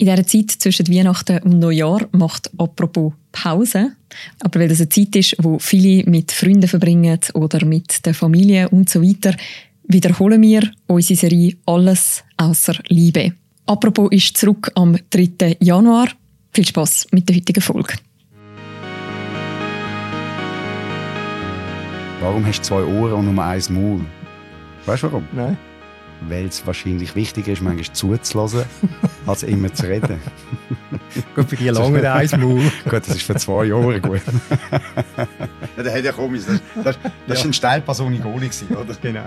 In dieser Zeit zwischen Weihnachten und Neujahr macht apropos Pause. Aber weil das eine Zeit ist, wo viele mit Freunden verbringen oder mit der Familie und so weiter, wiederholen wir unsere Serie Alles außer Liebe. Apropos ist zurück am 3. Januar. Viel Spaß mit der heutigen Folge. Warum hast du zwei Ohren und nur ein Maul? Weißt du warum? Nein. Weil es wahrscheinlich wichtig ist, manchmal zuzulassen, als immer zu reden. gut, für die lange eins Maul. gut, das ist für zwei Ohren gut. ja, der hat ja komisch. Das, das, das ja. ein Steilpass ohne Goalie, oder? Genau.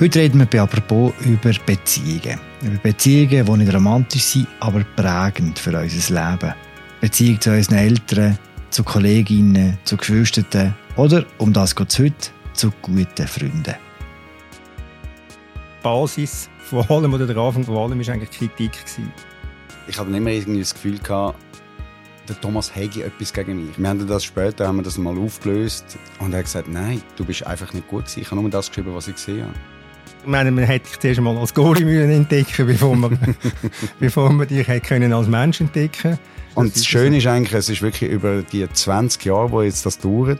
Heute reden wir bei Apropos über Beziehungen. Über Beziehungen, die nicht romantisch sind, aber prägend für unser Leben. Beziehung zu unseren Eltern, zu Kolleginnen, zu Geschwistern oder, um das geht es heute, zu guten Freunden. Die Basis von allem oder der Anfang von allem war eigentlich Kritik. Ich hatte immer irgendwie das Gefühl, gehabt, der Thomas Hegi etwas gegen mich. Wir haben das später haben wir das mal aufgelöst und er hat gesagt, nein, du bist einfach nicht gut gewesen. Ich habe nur das geschrieben, was ich gesehen habe. Ich meine, man hätte dich zuerst mal als Goalie entdecken bevor man, bevor man dich können als Mensch entdecken Und das, das Schöne ist eigentlich, es ist wirklich über die 20 Jahre, wo jetzt das dauert.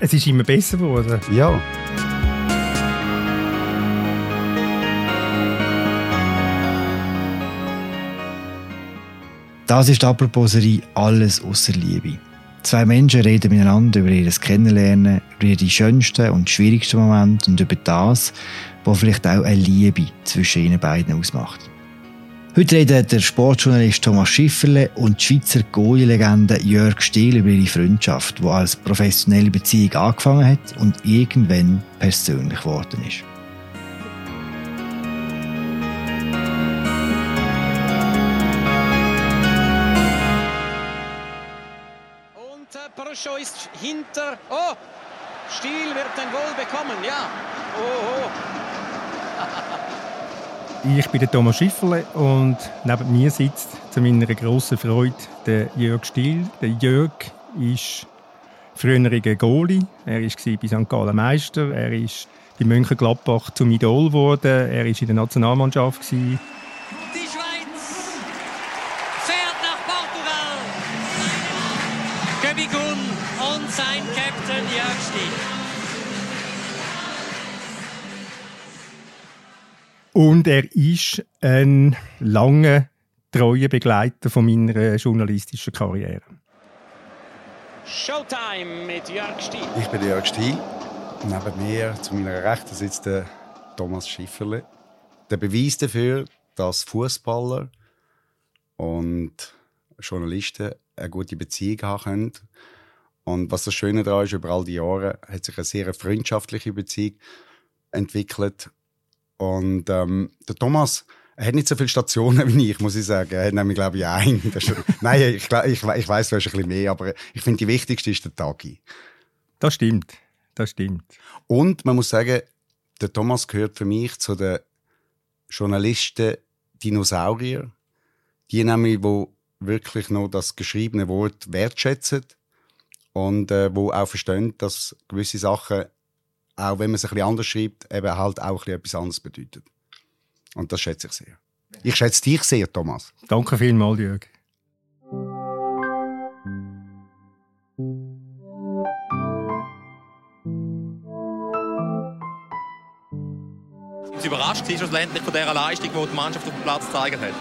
Es ist immer besser geworden. Ja. Das ist die Aproposerie «Alles außer Liebe». Zwei Menschen reden miteinander über ihr Kennenlernen, über ihre schönsten und schwierigsten Momente und über das, was vielleicht auch eine Liebe zwischen ihnen beiden ausmacht. Heute reden der Sportjournalist Thomas Schifferle und die Schweizer Goalie-Legende Jörg Stiel über ihre Freundschaft, die als professionelle Beziehung angefangen hat und irgendwann persönlich geworden ist. Oh, Stiel wird ein Goal bekommen, ja. Oh, oh. ich bin der Thomas Schifferle und neben mir sitzt zu meiner grossen Freude der Jörg Stiel. Der Jörg ist früheriger Goalie. Er war bei St. Gallen Meister. Er ist bei Mönchengladbach zum Idol geworden. Er war in der Nationalmannschaft. Gewesen. Und er ist ein langer, treuer Begleiter von meiner journalistischen Karriere. Showtime mit Jörg Stiel. Ich bin Jörg Stiel. Neben mir zu meiner Rechten sitzt der Thomas Schifferle. Der Beweis dafür, dass Fußballer und Journalisten eine gute Beziehung haben können. Und was das Schöne daran ist, über all die Jahre hat sich eine sehr freundschaftliche Beziehung entwickelt und ähm, der Thomas, er hat nicht so viele Stationen wie ich, muss ich sagen. Er hat nämlich, glaube ich, einen. Nein, ich, ich, ich weiß, du hast ein bisschen mehr, aber ich finde, die wichtigste ist der Tagi. Das stimmt. Das stimmt. Und man muss sagen, der Thomas gehört für mich zu den Journalisten Dinosaurier. Die nämlich, wo wirklich noch das geschriebene Wort wertschätzen und äh, wo auch verstehen, dass gewisse Sachen auch wenn man es ein bisschen anders schreibt, eben halt auch etwas anderes bedeutet. Und das schätze ich sehr. Ich schätze dich sehr, Thomas. Danke vielmals, Jörg. Sind Sie überrascht schlussendlich von dieser Leistung, die die Mannschaft auf dem Platz gezeigt hat?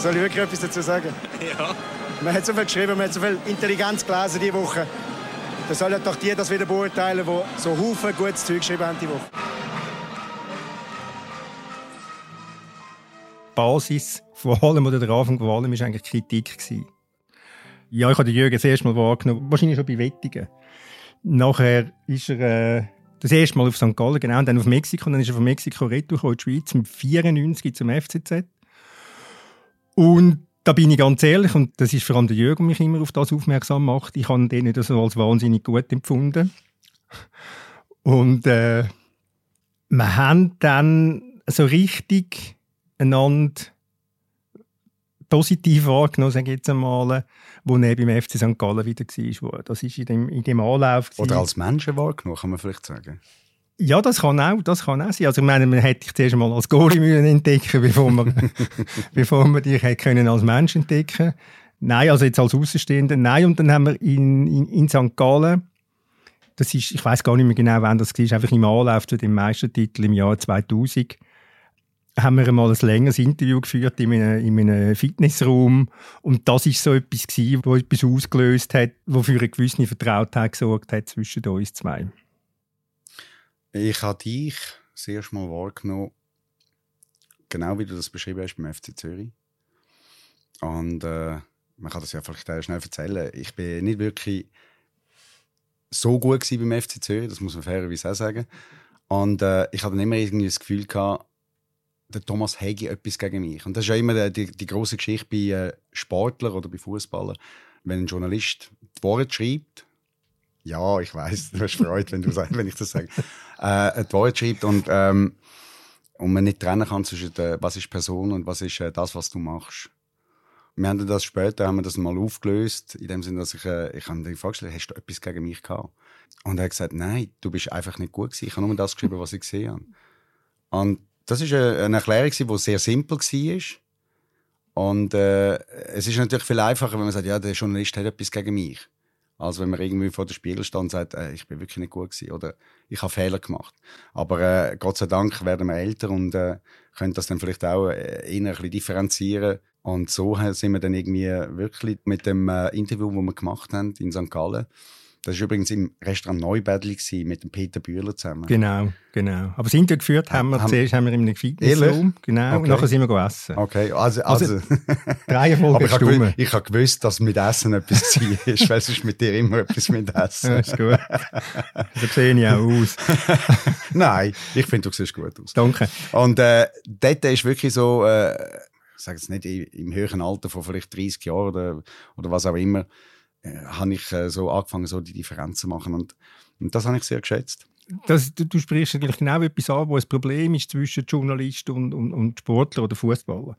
Soll ich wirklich etwas dazu sagen? ja. Man hat so viel geschrieben, man hat so viel Intelligenz gelesen diese Woche. Dann sollen doch die das wieder beurteilen, die so Haufen gutes Zeug geschrieben haben die Woche. Basis von allem oder der Anfang von allem war eigentlich Kritik. Ja, ich habe den Jürgen das erste Mal wahrgenommen, wahrscheinlich schon bei Wettigen. Nachher ist er äh, das erste Mal auf St. Gallen, genau, und dann auf Mexiko. Und dann ist er von Mexiko retour in die Schweiz mit 94 zum FCZ. Und da bin ich ganz ehrlich, und das ist vor allem der Jürgen mich immer auf das aufmerksam macht. Ich habe den nicht so als wahnsinnig gut empfunden. Und äh, wir haben dann so richtig einander positiv wahrgenommen, sage ich jetzt einmal, wo er beim FC St. Gallen wieder war. Das ist in dem, in dem Anlauf. Oder als Menschen wahrgenommen, kann man vielleicht sagen. Ja, das kann auch, das kann auch sein. Also ich meine, man hätte dich zuerst mal als Goalie entdecken bevor man, bevor man dich hätte können als Mensch entdecken Nein, also jetzt als Außenstehender, nein. Und dann haben wir in, in, in St. Gallen, das ist, ich weiß gar nicht mehr genau, wann das war, einfach im Anlauf zu dem Meistertitel im Jahr 2000, haben wir einmal ein längeres Interview geführt in einem, in einem Fitnessraum und das ist so etwas gewesen, wo etwas ausgelöst hat, wo für eine gewisse Vertrautheit gesorgt hat zwischen uns zwei. Ich habe dich das erste Mal wahrgenommen, genau wie du das beschrieben hast beim FC Zürich. Und äh, man kann das ja vielleicht schnell erzählen. Ich bin nicht wirklich so gut beim FC Zürich, das muss man fairerweise auch sagen. Und äh, ich hatte immer irgendwie das Gefühl gehabt, der Thomas Hegi etwas gegen mich. Und das ist ja immer die, die große Geschichte bei äh, Sportlern oder bei Fußballern. Wenn ein Journalist die Worte schreibt, ja, ich weiß, du hast Freude, wenn, du wenn ich das sage, äh, die Worte schreibt und, ähm, und man nicht trennen kann zwischen äh, was ist Person und was ist äh, das, was du machst. Wir haben das später haben wir das mal aufgelöst, in dem Sinne, dass ich, äh, ich habe die Frage gestellt, hast du etwas gegen mich gehabt? Und er hat gesagt, nein, du bist einfach nicht gut gewesen. Ich habe nur das geschrieben, was ich gesehen habe. Und das ist eine Erklärung, die sehr simpel war. Und äh, es ist natürlich viel einfacher, wenn man sagt, ja, der Journalist hat etwas gegen mich. Als wenn man irgendwie vor dem Spiegel steht und sagt, äh, ich bin wirklich nicht gut gewesen oder ich habe Fehler gemacht. Aber äh, Gott sei Dank werden wir älter und äh, können das dann vielleicht auch äh, eher ein bisschen differenzieren. Und so sind wir dann irgendwie wirklich mit dem äh, Interview, das wir gemacht haben in St. Gallen, das war übrigens im Restaurant Neubädli mit dem Peter Bühler zusammen. Genau, genau. Aber das Interview geführt haben wir, haben, zuerst haben wir in einem Fitnessraum. Genau, okay. und nachher sind wir essen. Okay, also... also, also drei Folgen ich habe ich habe gewusst, dass mit Essen etwas war, weil es ist mit dir immer etwas mit Essen. Ja, ist gut. So sehe ich auch aus. Nein, ich finde, du siehst gut aus. Danke. Und äh, dort ist wirklich so... Äh, ich sage jetzt nicht im höheren Alter von vielleicht 30 Jahren oder, oder was auch immer, äh, habe ich äh, so angefangen, so die Differenzen zu machen. Und, und das habe ich sehr geschätzt. Das, du, du, sprichst natürlich genau etwas an, wo ein Problem ist zwischen Journalist und, und, und Sportler oder Fußballer.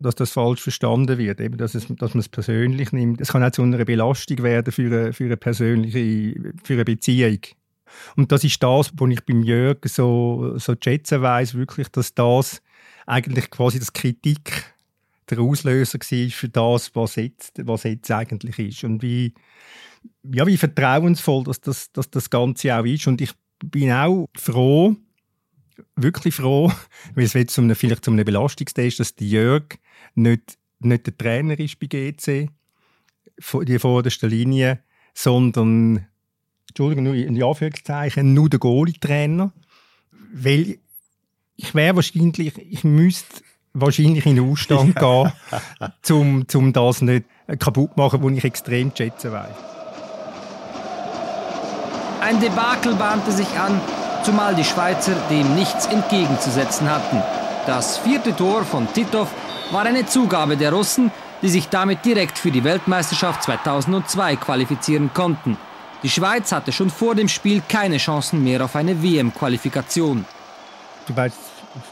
Dass das falsch verstanden wird, eben, dass, es, dass man es persönlich nimmt. Es kann auch zu einer Belastung werden für eine, für eine persönliche für eine Beziehung. Und das ist das, was ich beim Jörg so, so schätzen weiss, wirklich, dass das eigentlich quasi das Kritik der Auslöser war für das, was jetzt, was jetzt eigentlich ist. Und wie, ja, wie vertrauensvoll dass das, dass das Ganze auch ist. Und ich bin auch froh, wirklich froh, weil es wird zum, vielleicht zu einem Belastungstest, dass Jörg nicht, nicht der Trainer ist bei GC, die vorderste Linie, sondern, Entschuldigung, nur in Anführungszeichen, nur der Goalie-Trainer. Weil ich wäre wahrscheinlich, ich müsste wahrscheinlich in den Ausstand gehen, um, um das nicht kaputt zu machen, was ich extrem schätzen weiß. Ein Debakel bahnte sich an, zumal die Schweizer dem nichts entgegenzusetzen hatten. Das vierte Tor von Titov war eine Zugabe der Russen, die sich damit direkt für die Weltmeisterschaft 2002 qualifizieren konnten. Die Schweiz hatte schon vor dem Spiel keine Chancen mehr auf eine WM-Qualifikation. Du weißt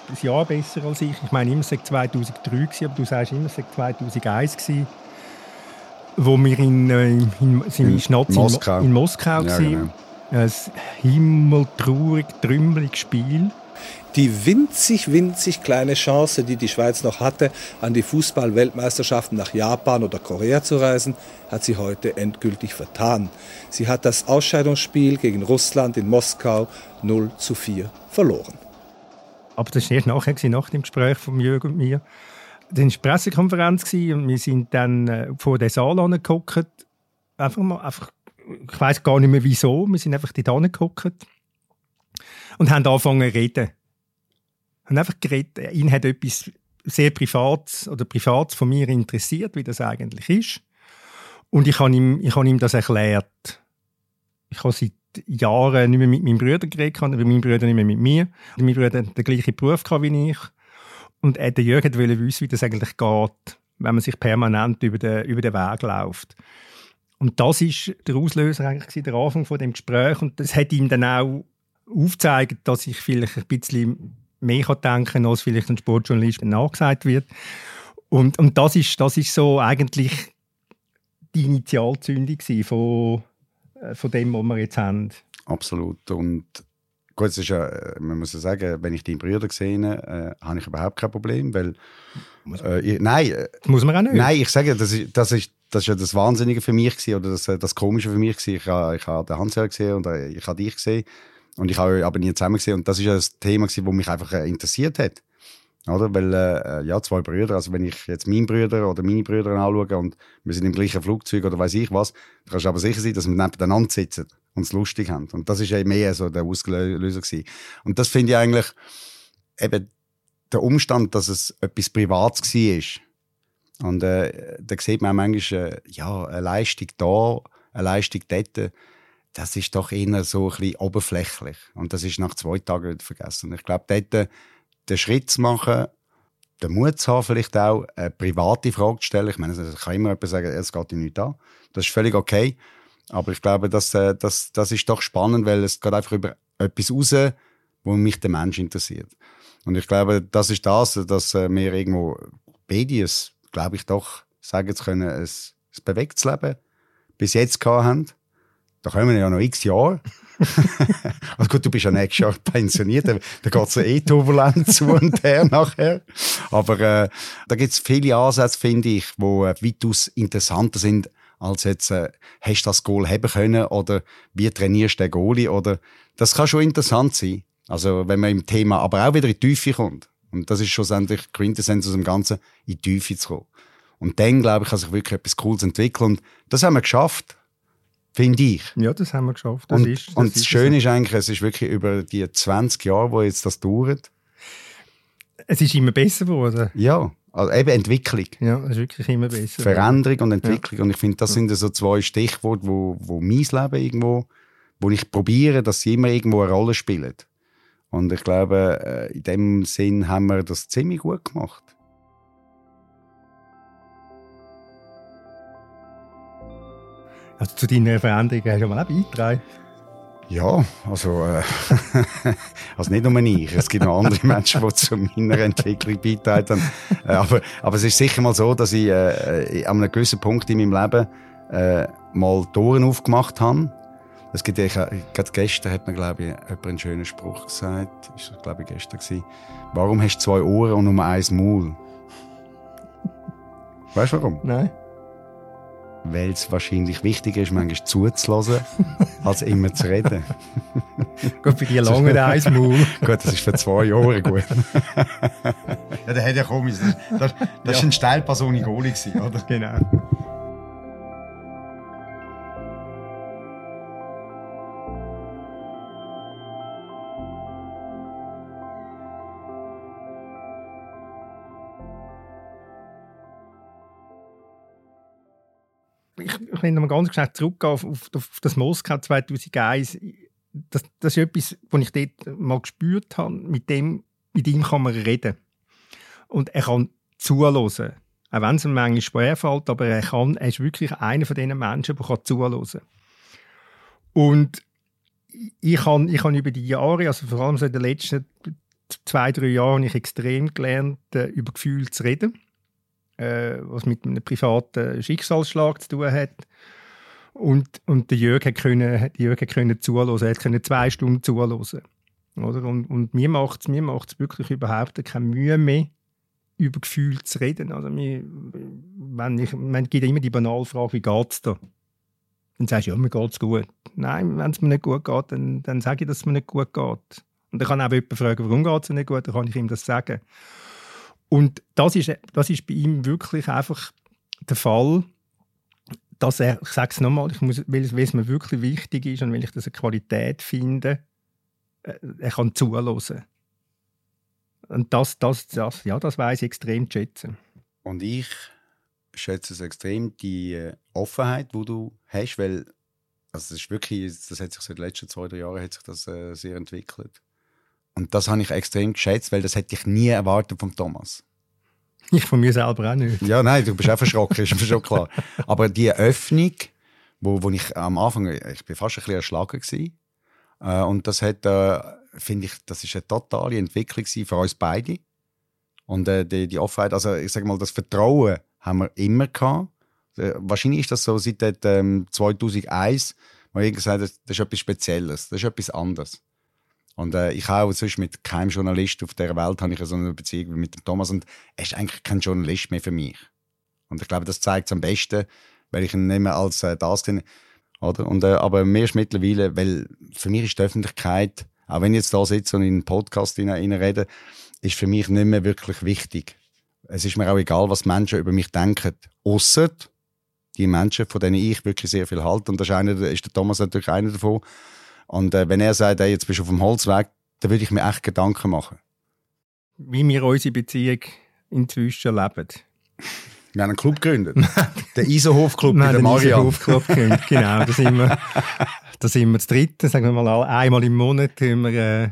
ein Jahr besser als ich. Ich meine, immer seit 2003 gewesen, aber du sagst immer seit 2001 gewesen, wo wir in, äh, in, in, in, in Moskau, in Moskau ja, genau. Ein himmeltraurig, trümmeliges Spiel. Die winzig, winzig kleine Chance, die die Schweiz noch hatte, an die Fußball-Weltmeisterschaften nach Japan oder Korea zu reisen, hat sie heute endgültig vertan. Sie hat das Ausscheidungsspiel gegen Russland in Moskau 0 zu 4 verloren. Aber das war erst nachher, nach dem Gespräch von Jürgen und mir. Dann war die Pressekonferenz und wir sind dann äh, vor den Saal angeguckt. Einfach mal, einfach, ich weiß gar nicht mehr wieso, wir sind einfach dort angeguckt und haben angefangen zu reden. Haben einfach geredet. Ihn hat etwas sehr Privates oder Privates von mir interessiert, wie das eigentlich ist. Und ich habe ihm, ich habe ihm das erklärt. Ich habe seit Jahren nicht mehr mit meinem Bruder geredet habe, aber mein Bruder nicht mehr mit mir. Mein Bruder hat den gleichen Beruf wie ich. Und der Jörg wollte wissen, wie das eigentlich geht, wenn man sich permanent über den, über den Weg läuft. Und das ist der Auslöser eigentlich der Anfang von dem Gespräch und das hat ihm dann auch aufgezeigt, dass ich vielleicht ein bisschen mehr denken kann, als vielleicht ein Sportjournalist nachgesagt wird. Und, und das, ist, das ist so eigentlich die Initialzündung von, von dem, was wir jetzt haben. Absolut. Und gut, es ist ja, äh, man muss ja sagen, wenn ich deine Brüder sehe, äh, habe ich überhaupt kein Problem, weil äh, ich, nein, äh, muss man auch nicht. Nein, ich sage, das ist, das ist, das ist ja das Wahnsinnige für mich gewesen, oder das, das Komische für mich gewesen. Ich habe, ich habe den Hans gesehen und ich habe dich gesehen und ich habe aber nie zusammen gesehen und das ist ja das Thema gewesen, das mich einfach interessiert hat. Oder? Weil, äh, ja, zwei Brüder, also wenn ich jetzt meinen Brüder oder meine Brüder anschaue und wir sind im gleichen Flugzeug oder weiß ich was, dann kannst du aber sicher sein, dass wir nebeneinander sitzen und es lustig haben. Und das ja mehr so der Auslöser gewesen. Und das finde ich eigentlich eben der Umstand, dass es etwas Privates war. Und äh, da sieht man manchmal, äh, ja, eine Leistung da, eine Leistung dort, das ist doch eher so ein bisschen oberflächlich. Und das ist nach zwei Tagen wieder vergessen. Ich glaube, dort den Schritt zu machen, den Mut zu haben, vielleicht auch eine private Frage zu stellen. Ich meine, es kann immer jemand sagen, es geht ihm nicht an. Das ist völlig okay. Aber ich glaube, das, äh, das, das ist doch spannend, weil es geht einfach über etwas raus, wo mich der Mensch interessiert. Und ich glaube, das ist das, dass äh, wir irgendwo es, glaube ich, doch sagen zu können, ein, ein bewegtes Leben bis jetzt gehabt haben. Da kommen wir ja noch x Jahre. Also gut, du bist ja nächstes Jahr pensioniert, da, geht es eh turbulent zu und her nachher. Aber äh, da gibt es viele Ansätze, finde ich, die äh, weitaus interessanter sind, als jetzt, äh, hast du das Goal haben können oder wie trainierst du den Goalie oder das kann schon interessant sein. Also wenn man im Thema aber auch wieder in die Tiefe kommt. Und das ist schlussendlich Quintessenz aus dem Ganzen, in die Tiefe zu kommen. Und dann, glaube ich, kann sich wirklich etwas Cooles entwickeln. Und das haben wir geschafft. Finde ich. Ja, das haben wir geschafft. Das und, ist, das und ist das Schöne ist eigentlich, es ist wirklich über die 20 Jahre, wo jetzt das dauert. Es ist immer besser geworden. Ja, also eben Entwicklung. Ja, es ist wirklich immer besser. Veränderung und Entwicklung. Ja. Und ich finde, das sind so zwei Stichworte, wo, wo mein Leben irgendwo, wo ich probiere, dass sie immer irgendwo eine Rolle spielen. Und ich glaube, äh, in dem Sinn haben wir das ziemlich gut gemacht. Also zu deiner Veränderung hast du mal auch beigetragen. Ja, also, äh, also nicht nur ich. Es gibt noch andere Menschen, die zu meiner Entwicklung beitragen. Äh, aber, aber es ist sicher mal so, dass ich äh, an einem gewissen Punkt in meinem Leben äh, mal Toren aufgemacht habe. Es gibt ja, gerade gestern hat mir, glaube ich, jemand einen schönen Spruch gesagt. Das war, glaube ich, gestern. Gewesen. Warum hast du zwei Ohren und nur ein Maul? Weißt du warum? Nein weil es wahrscheinlich wichtiger ist, manchmal zuzulassen, als immer zu reden. gut, bei dir lange Eismaul. gut, das ist für zwei Jahre gut. ja, der hat ja komisch. Das, das, das ja. ein Steilperson in Goli, oder? Genau. Will noch ganz schnell zurückgehen auf, auf, auf das Moskau 2001. Das, das ist etwas, was ich dort mal gespürt habe. Mit, dem, mit ihm kann man reden. Und er kann zuhören. Auch wenn es ihm manchmal schwerfällt, aber er, kann, er ist wirklich einer von diesen Menschen, der kann. Und ich habe ich über die Jahre, also vor allem so in den letzten zwei, drei Jahren, ich extrem gelernt, äh, über Gefühle zu reden äh, was mit einem privaten Schicksalsschlag zu tun hat. Und, und der Jörg hat können, Jörg hat können zuhören, er konnte zwei Stunden zuhören. Oder? Und, und mir macht es mir macht's wirklich überhaupt keine Mühe mehr, über Gefühle zu reden. Also mir, wenn ich, man gibt immer die banale Frage, wie geht es dir? Dann sagst du, ja, mir geht es gut. Nein, wenn es mir nicht gut geht, dann, dann sage ich, dass es mir nicht gut geht. Und dann kann auch jemand fragen, warum geht es nicht gut, dann kann ich ihm das sagen. Und das ist, das ist bei ihm wirklich einfach der Fall, dass er, ich sage es nochmal, ich muss, weil, weil es mir wirklich wichtig ist und weil ich das eine Qualität finde, äh, er kann zuhören. Und das, das, das, ja, das weiß ich extrem zu schätzen. Und ich schätze es extrem, die äh, Offenheit, die du hast, weil also das ist wirklich, das hat sich seit den letzten zwei, drei Jahren hat sich das äh, sehr entwickelt. Und das habe ich extrem geschätzt, weil das hätte ich nie erwartet von Thomas. Ich von mir selber auch nicht. Ja, nein, du bist auch verschrocken, ist mir schon klar. Aber die Öffnung, wo, wo ich am Anfang, ich bin fast ein bisschen erschlagen gewesen. Äh, und das hat, äh, finde ich, das ist eine totale Entwicklung für uns beide. Und äh, die, die Offenheit, also ich sage mal, das Vertrauen haben wir immer gehabt. Wahrscheinlich ist das so seit ähm, 2001, wo ich gesagt habe, das ist etwas Spezielles, das ist etwas anderes. Und äh, ich auch sonst mit keinem Journalist auf der Welt habe ich so eine Beziehung wie mit dem Thomas und er ist eigentlich kein Journalist mehr für mich. Und ich glaube, das zeigt es am besten, weil ich ihn nicht mehr als äh, das kenne. Oder? Und, äh, aber mir ist mittlerweile, weil für mich ist die Öffentlichkeit, auch wenn ich jetzt da sitze und in einen Podcast rede, ist für mich nicht mehr wirklich wichtig. Es ist mir auch egal, was Menschen über mich denken. Ausser die Menschen, von denen ich wirklich sehr viel halte. Und das ist, ist der Thomas natürlich einer davon. Und äh, wenn er sagt, hey, jetzt bist du auf dem Holzweg, dann würde ich mir echt Gedanken machen. Wie wir unsere Beziehung inzwischen leben. Wir haben einen Club gegründet. den Isenhof-Club bei der Marianne. Isenhof-Club gegründet, genau. Da sind wir, da sind wir das dritte, sagen wir mal, einmal im Monat wir, äh,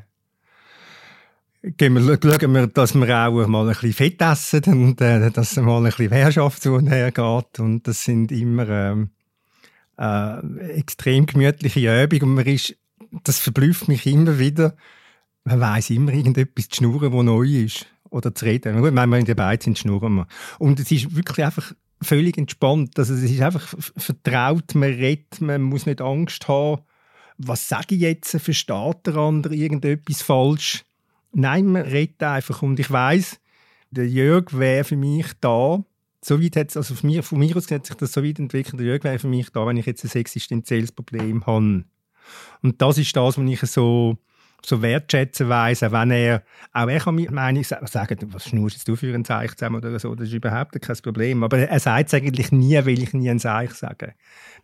gehen wir, schauen wir, dass wir auch mal ein bisschen Fett essen und äh, dass mal ein bisschen Herrschaft zu und her geht. Und das sind immer ähm, äh, extrem gemütliche Übungen. Und man ist, das verblüfft mich immer wieder. Man weiß immer irgendetwas zu schnurren, was neu ist oder zu reden. Gut, wenn wir in der Beiz sind, schnurren wir. Und es ist wirklich einfach völlig entspannt. Also es ist einfach vertraut, man redet, man muss nicht Angst haben, was sage ich jetzt, versteht der andere irgendetwas falsch. Nein, man redet einfach und ich weiß, der Jörg wäre für mich da, so weit hat also von mir, von mir aus hat sich das so weit entwickelt, der Jörg wäre für mich da, wenn ich jetzt ein existenzielles Problem habe. Und das ist das, was ich so so wertschätzen weiss, auch wenn er, auch er kann meine sagen, was schnurst du für ein Zeichen zusammen oder so, das ist überhaupt kein Problem. Aber er sagt es eigentlich nie, will ich nie ein Zeichen sagen.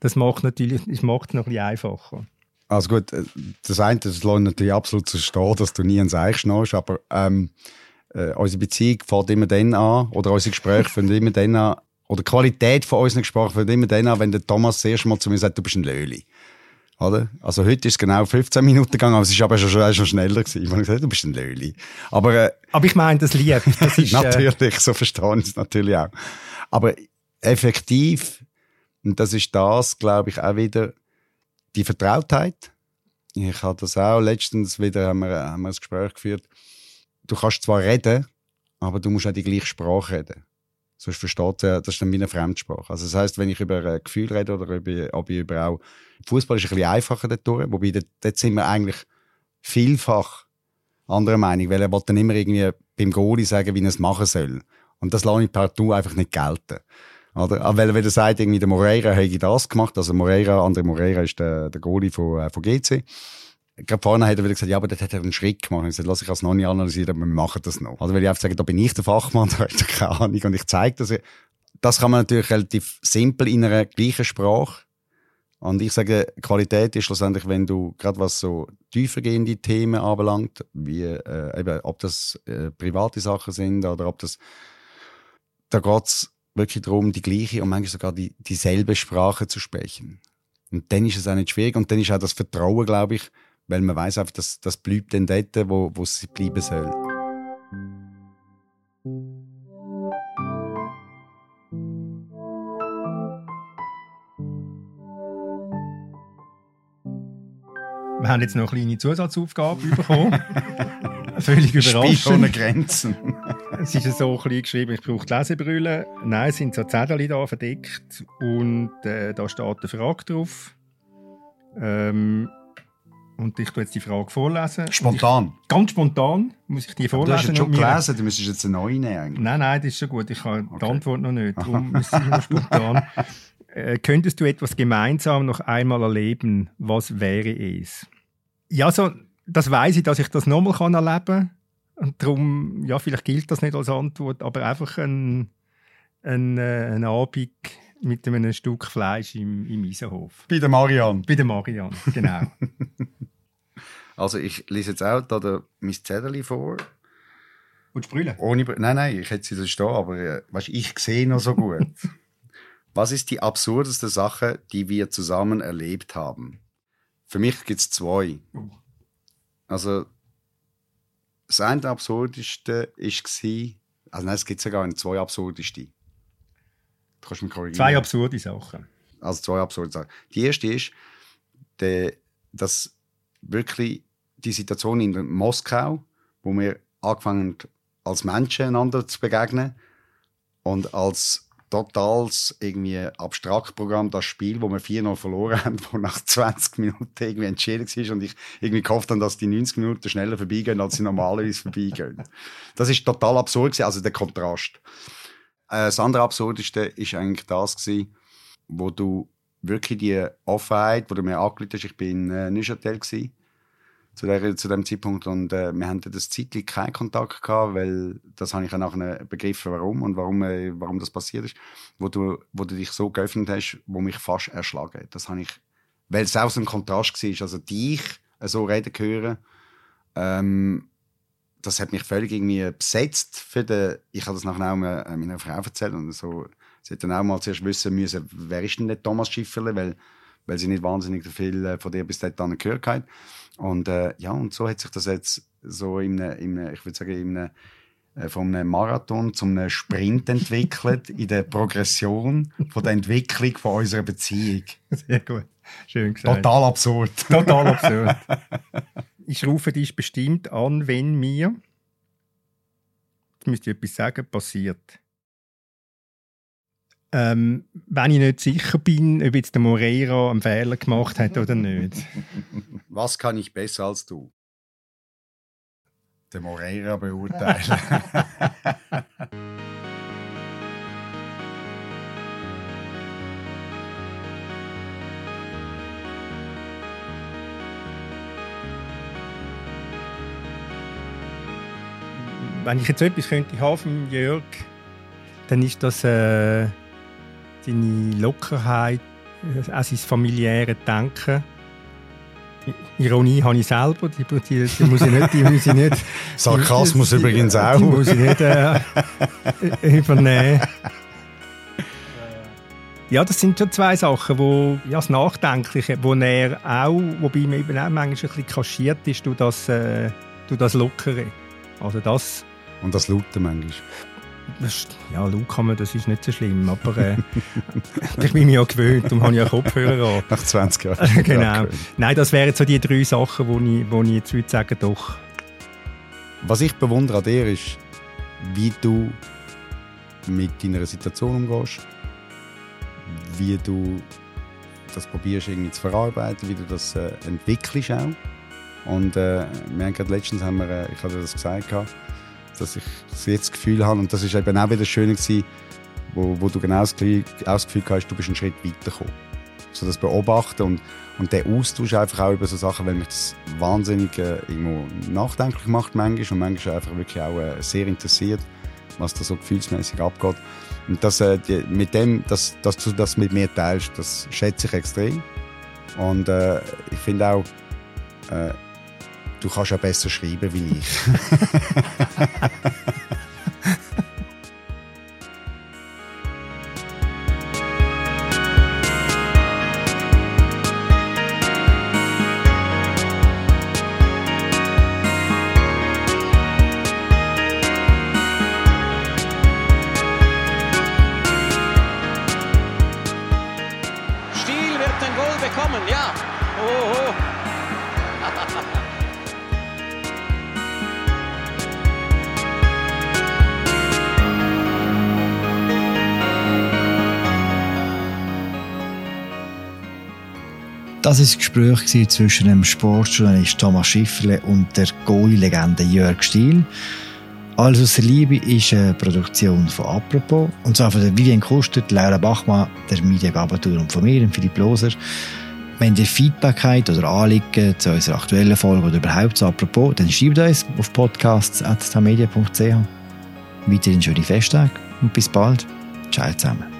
Das macht natürlich, das macht es noch ein einfacher. Also gut, äh, das eine, das lässt natürlich absolut zu stehen, dass du nie ein Zeichen schnurst, aber ähm, äh, unsere Beziehung fängt immer dann an, oder unsere Gespräche fangen immer dann an, oder die Qualität von unseren Gesprächen fängt immer dann an, wenn der Thomas das erste Mal zu mir sagt, du bist ein Löli. Oder? Also heute ist es genau 15 Minuten gegangen, aber es ist aber schon, schon, schon schneller gewesen. Ich habe gesagt, du bist ein Löli. Aber, äh, aber ich meine das Lied. Das ist, äh, natürlich, so verstehe ich es natürlich auch. Aber effektiv, und das ist das, glaube ich, auch wieder die Vertrautheit. Ich hatte das auch letztens wieder, haben wir, haben wir ein Gespräch geführt. Du kannst zwar reden, aber du musst auch die gleiche Sprache reden. Sonst versteht er, das ist dann wie eine Fremdsprache. Also das heißt, wenn ich über ein Gefühl rede oder über, ob ich über auch, Fußball ist ein bisschen einfacher dort wobei dort, dort sind wir eigentlich vielfach anderer Meinung, weil er will dann immer irgendwie beim Goalie sagen, wie er es machen soll. Und das lasse ich partout einfach nicht gelten. Oder? Aber weil, wenn er sagt, irgendwie der Moreira hätte das gemacht, also Moreira, André Moreira ist der, der Goalie von, äh, von GC, gerade vorne hat er wieder gesagt, ja, aber das hat er einen Schritt gemacht. Ich gesagt, lass ich das noch nicht analysieren, aber wir machen das noch. Also, weil ich einfach sage, da bin ich der Fachmann, da hat er keine Ahnung und ich zeige das. Das kann man natürlich relativ simpel in einer gleichen Sprache. Und ich sage, Qualität ist schlussendlich, wenn du, gerade was so tiefergehende Themen anbelangt, wie, äh, eben, ob das äh, private Sachen sind oder ob das, da geht's wirklich darum, die gleiche und manchmal sogar die, dieselbe Sprache zu sprechen. Und dann ist es auch nicht schwierig und dann ist auch das Vertrauen, glaube ich, weil man weiß einfach, dass das bleibt dann dort, wo, wo es bleiben soll. Wir haben jetzt noch eine kleine Zusatzaufgabe bekommen. Völlig überraschend. Ohne Grenzen. es ist so klein geschrieben, ich brauche Lesebrille. Nein, es sind so Zettel da verdeckt und äh, da steht eine Frage drauf. Ähm, und ich tue jetzt die Frage vorlesen. Spontan? Ich, ganz spontan muss ich die vorlesen. du hast jetzt schon gelesen, du müsstest jetzt eine neue nehmen. Nein, nein, das ist schon gut. Ich habe okay. die Antwort noch nicht. Darum ich immer spontan. Äh, könntest du etwas gemeinsam noch einmal erleben? Was wäre es? Ja, so, das weiß ich, dass ich das nochmal erleben kann. Und darum, ja, vielleicht gilt das nicht als Antwort, aber einfach ein, ein, äh, ein Abend mit einem Stück Fleisch im, im Isenhof. Bei der Marianne. Bei der Marianne, genau. also ich lese jetzt auch da der, mein Zettel vor. Und sprühen? Ohne, nein, nein, ich hätte sie da stehen, aber äh, weißt, ich sehe noch so gut. Was ist die absurdeste Sache, die wir zusammen erlebt haben? Für mich gibt es zwei. Oh. Also, das eine absurdeste war, also nein, es gibt sogar zwei absurdeste. Du kannst mich korrigieren. Zwei absurde Sachen. Also zwei absurde Sachen. Die erste ist, der, dass wirklich die Situation in Moskau, wo wir angefangen als Menschen einander zu begegnen und als totales irgendwie Abstraktprogramm, das Spiel, wo wir 4-0 verloren haben, wo nach 20 Minuten irgendwie entschieden war und ich irgendwie gehofft habe, dass die 90 Minuten schneller vorbeigehen, als sie normalerweise vorbeigehen. Das ist total absurd gewesen, also der Kontrast. Äh, das andere Absurdeste ist eigentlich das gewesen, wo du wirklich die Offenheit, wo du mir angerufen hast, ich bin in äh, Neuchâtel gewesen, zu, der, zu dem Zeitpunkt und äh, wir hatten das zeitlich keinen Kontakt gehabt, weil das habe ich ja nachher begriffen, warum und warum, äh, warum das passiert ist, wo du, wo du dich so geöffnet hast, wo mich fast erschlagen hat. Das habe ich, weil es auch so ein Kontrast war, also dich so reden hören, ähm, das hat mich völlig irgendwie besetzt für den, ich habe das nachher auch meiner Frau erzählt und so, sie hat dann auch mal zuerst wissen müssen, wer ist denn der Thomas Schifferle, weil, weil sie nicht wahnsinnig viel äh, von dir bis dahin gehört hat. Und äh, ja, und so hat sich das jetzt so in einem, in einem ich würde sagen, in einem, äh, von einem Marathon zum einem Sprint entwickelt, in der Progression von der Entwicklung von unserer Beziehung. Sehr gut. Schön gesagt. Total absurd. Total absurd. ich rufe dich bestimmt an, wenn mir, jetzt müsste ich etwas sagen, passiert. Ähm, wenn ich nicht sicher bin, ob jetzt der Moreira einen Fehler gemacht hat oder nicht. Was kann ich besser als du? Der Moreira beurteilen. wenn ich jetzt etwas könnte haben von Jörg, dann ist das äh, seine Lockerheit, äh, auch sein familiäre Denken. Ironie habe ich selber, die, die, die muss ich nicht... Die muss ich nicht Sarkasmus die, übrigens auch. Die muss ich nicht äh, übernehmen. Ja, das sind schon zwei Sachen, wo ja, das Nachdenkliche, wo er auch, wobei man eben auch manchmal ein bisschen kaschiert ist, durch das, äh, durch das Lockere. Also das... Und das Laute manchmal. Ja, man, das ist nicht so schlimm, aber äh, ich bin mir ja gewöhnt, darum habe ja Kopfhörer an. Nach 20 Jahren. genau. Nein, das wären so die drei Sachen, wo ich, wo ich jetzt würde sagen, doch. Was ich bewundere an dir ist, wie du mit deiner Situation umgehst, wie du das probierst irgendwie zu verarbeiten, wie du das äh, entwickelst auch. Und äh, wir haben gerade letztens, haben wir, äh, ich hatte das gesagt, dass ich jetzt das Gefühl habe, und das ist eben auch wieder schön gewesen, wo, wo du genau das, das Gefühl hast, du bist einen Schritt weitergekommen. So das Beobachten und, und der Austausch einfach auch über so Sachen, weil mich das wahnsinnig äh, irgendwo nachdenklich macht manchmal und manchmal einfach wirklich auch äh, sehr interessiert, was da so gefühlsmäßig abgeht. Und das, äh, die, mit dem, dass, dass du das mit mir teilst, das schätze ich extrem. Und äh, ich finde auch, äh, du kannst ja besser schreiben wie ich. Das war das Gespräch zwischen dem Sportjournalist Thomas Schifferle und der Goalie-Legende Jörg Stiel. Alles aus der Liebe ist eine Produktion von «Apropos» und zwar von Vivian Kuster, Laura Bachmann, der Mediagabatur und von mir, Philipp Loser. Wenn ihr Feedback habt oder Anliegen zu unserer aktuellen Folge oder überhaupt zu «Apropos», dann schreibt uns auf podcasts.tamedia.ch. Weiterhin schöne Festtage und bis bald. Ciao zusammen.